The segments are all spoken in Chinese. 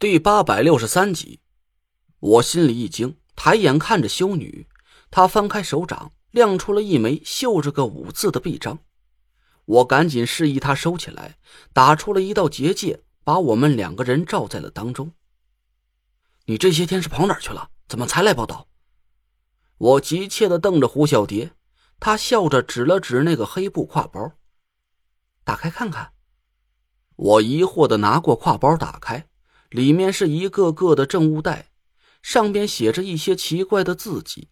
第八百六十三集，我心里一惊，抬眼看着修女，她翻开手掌，亮出了一枚绣着个五字的臂章。我赶紧示意她收起来，打出了一道结界，把我们两个人罩在了当中。你这些天是跑哪去了？怎么才来报道？我急切的瞪着胡小蝶，她笑着指了指那个黑布挎包，打开看看。我疑惑的拿过挎包，打开。里面是一个个的证物袋，上边写着一些奇怪的字迹，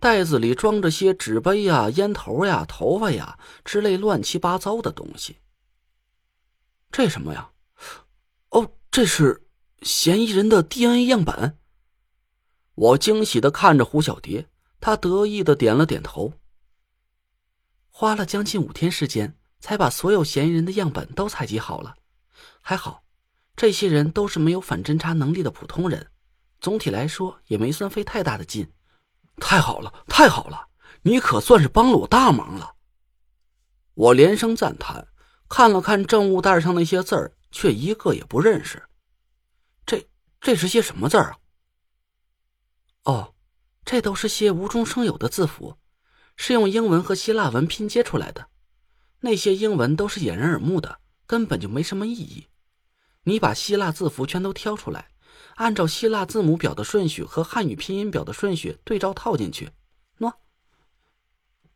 袋子里装着些纸杯呀、烟头呀、头发呀之类乱七八糟的东西。这什么呀？哦，这是嫌疑人的 DNA 样本。我惊喜的看着胡小蝶，她得意的点了点头。花了将近五天时间，才把所有嫌疑人的样本都采集好了，还好。这些人都是没有反侦查能力的普通人，总体来说也没算费太大的劲。太好了，太好了，你可算是帮了我大忙了。我连声赞叹，看了看证物袋上那些字儿，却一个也不认识。这这是些什么字儿啊？哦，这都是些无中生有的字符，是用英文和希腊文拼接出来的。那些英文都是掩人耳目的，根本就没什么意义。你把希腊字符全都挑出来，按照希腊字母表的顺序和汉语拼音表的顺序对照套进去。喏，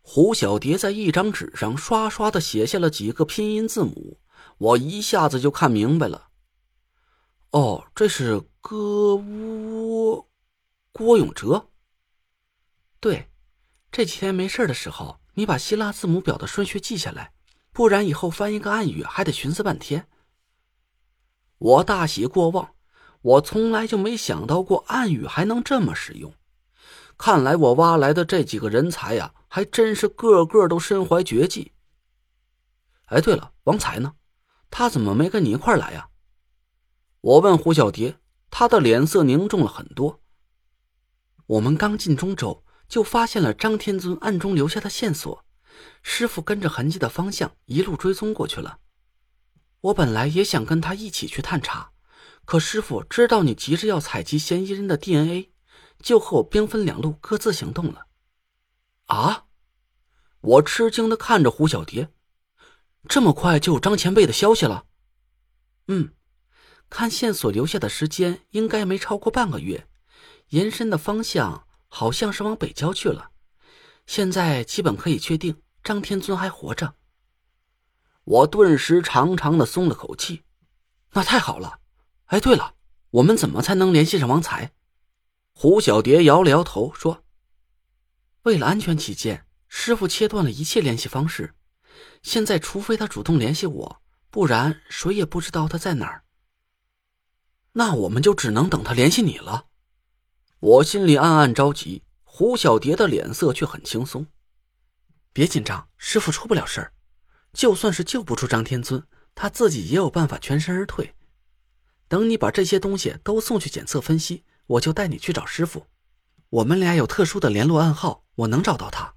胡小蝶在一张纸上刷刷的写下了几个拼音字母，我一下子就看明白了。哦，这是戈乌郭永哲。对，这几天没事的时候，你把希腊字母表的顺序记下来，不然以后翻一个暗语还得寻思半天。我大喜过望，我从来就没想到过暗语还能这么使用。看来我挖来的这几个人才呀，还真是个个都身怀绝技。哎，对了，王才呢？他怎么没跟你一块来呀？我问胡小蝶，他的脸色凝重了很多。我们刚进中州，就发现了张天尊暗中留下的线索，师傅跟着痕迹的方向一路追踪过去了。我本来也想跟他一起去探查，可师傅知道你急着要采集嫌疑人的 DNA，就和我兵分两路，各自行动了。啊！我吃惊的看着胡小蝶，这么快就有张前辈的消息了？嗯，看线索留下的时间应该没超过半个月，延伸的方向好像是往北郊去了。现在基本可以确定张天尊还活着。我顿时长长的松了口气，那太好了。哎，对了，我们怎么才能联系上王才？胡小蝶摇了摇头说：“为了安全起见，师傅切断了一切联系方式。现在，除非他主动联系我，不然谁也不知道他在哪儿。那我们就只能等他联系你了。”我心里暗暗着急，胡小蝶的脸色却很轻松。别紧张，师傅出不了事儿。就算是救不出张天尊，他自己也有办法全身而退。等你把这些东西都送去检测分析，我就带你去找师傅。我们俩有特殊的联络暗号，我能找到他。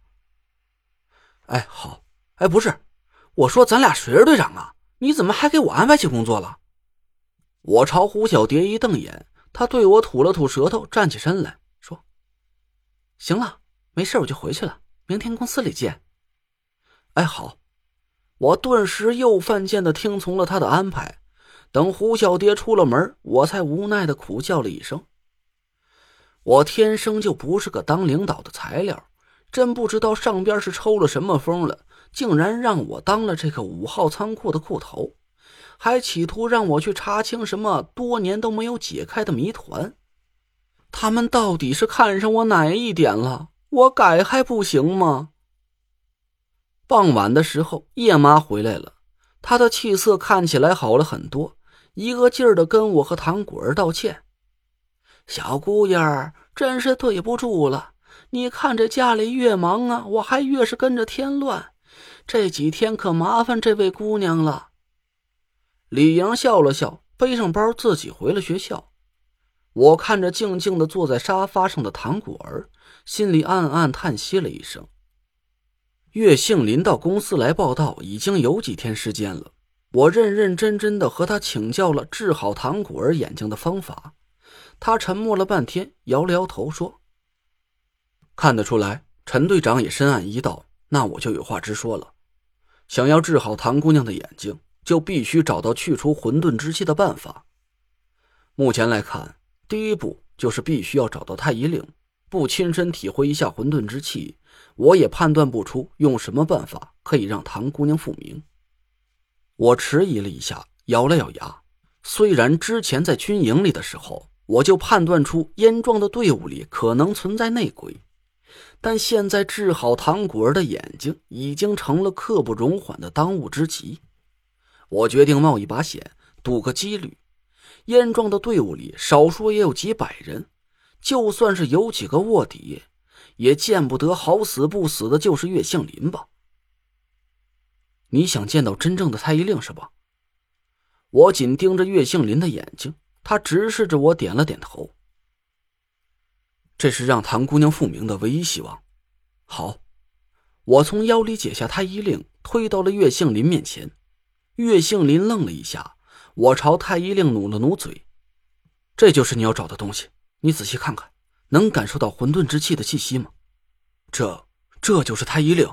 哎，好。哎，不是，我说咱俩谁是队长啊？你怎么还给我安排起工作了？我朝胡小蝶一瞪眼，他对我吐了吐舌头，站起身来说：“行了，没事，我就回去了。明天公司里见。”哎，好。我顿时又犯贱的听从了他的安排，等胡小蝶出了门，我才无奈的苦笑了一声。我天生就不是个当领导的材料，真不知道上边是抽了什么风了，竟然让我当了这个五号仓库的库头，还企图让我去查清什么多年都没有解开的谜团。他们到底是看上我哪一点了？我改还不行吗？傍晚的时候，叶妈回来了，她的气色看起来好了很多，一个劲儿的跟我和唐果儿道歉：“小姑爷，真是对不住了。你看这家里越忙啊，我还越是跟着添乱，这几天可麻烦这位姑娘了。”李莹笑了笑，背上包自己回了学校。我看着静静的坐在沙发上的唐果儿，心里暗暗叹息了一声。岳杏林到公司来报道已经有几天时间了，我认认真真的和他请教了治好唐古儿眼睛的方法。他沉默了半天，摇了摇头说：“看得出来，陈队长也深谙医道。那我就有话直说了，想要治好唐姑娘的眼睛，就必须找到去除混沌之气的办法。目前来看，第一步就是必须要找到太医令。不亲身体会一下混沌之气，我也判断不出用什么办法可以让唐姑娘复明。”我迟疑了一下，咬了咬牙。虽然之前在军营里的时候，我就判断出燕庄的队伍里可能存在内鬼，但现在治好唐果儿的眼睛已经成了刻不容缓的当务之急。我决定冒一把险，赌个几率。燕庄的队伍里少说也有几百人，就算是有几个卧底，也见不得好死不死的就是岳杏林吧。你想见到真正的太医令是吧？我紧盯着岳杏林的眼睛，他直视着我，点了点头。这是让唐姑娘复明的唯一希望。好，我从腰里解下太医令，推到了岳杏林面前。岳杏林愣了一下，我朝太医令努了努嘴：“这就是你要找的东西，你仔细看看，能感受到混沌之气的气息吗？这，这就是太医令。”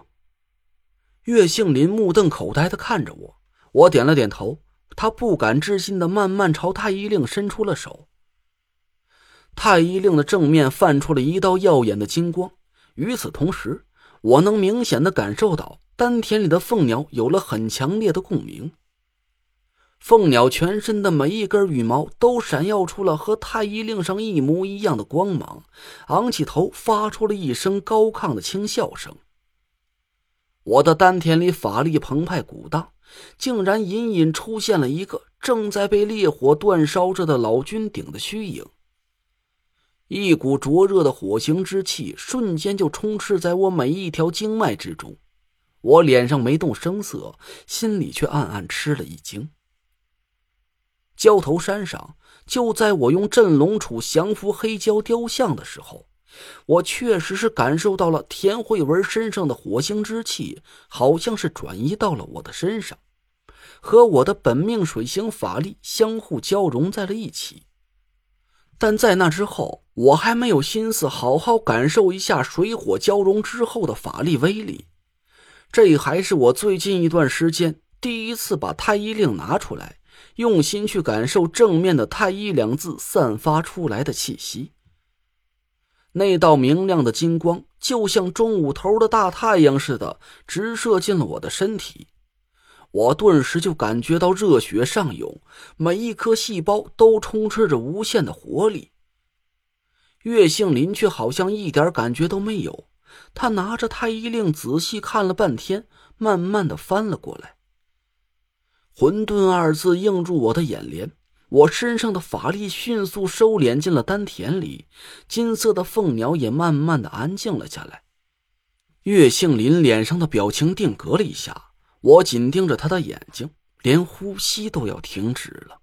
岳杏林目瞪口呆的看着我，我点了点头。他不敢置信的慢慢朝太医令伸出了手。太医令的正面泛出了一道耀眼的金光，与此同时，我能明显的感受到丹田里的凤鸟有了很强烈的共鸣。凤鸟全身的每一根羽毛都闪耀出了和太医令上一模一样的光芒，昂起头发出了一声高亢的轻笑声。我的丹田里法力澎湃鼓荡，竟然隐隐出现了一个正在被烈火煅烧着的老君鼎的虚影。一股灼热的火形之气瞬间就充斥在我每一条经脉之中，我脸上没动声色，心里却暗暗吃了一惊。焦头山上，就在我用镇龙杵降服黑蛟雕像的时候。我确实是感受到了田慧文身上的火星之气，好像是转移到了我的身上，和我的本命水星法力相互交融在了一起。但在那之后，我还没有心思好好感受一下水火交融之后的法力威力。这还是我最近一段时间第一次把太医令拿出来，用心去感受正面的“太医”两字散发出来的气息。那道明亮的金光，就像中午头的大太阳似的，直射进了我的身体。我顿时就感觉到热血上涌，每一颗细胞都充斥着无限的活力。岳杏林却好像一点感觉都没有，他拿着太医令仔细看了半天，慢慢的翻了过来。混沌二字映入我的眼帘。我身上的法力迅速收敛进了丹田里，金色的凤鸟也慢慢的安静了下来。岳杏林脸上的表情定格了一下，我紧盯着他的眼睛，连呼吸都要停止了。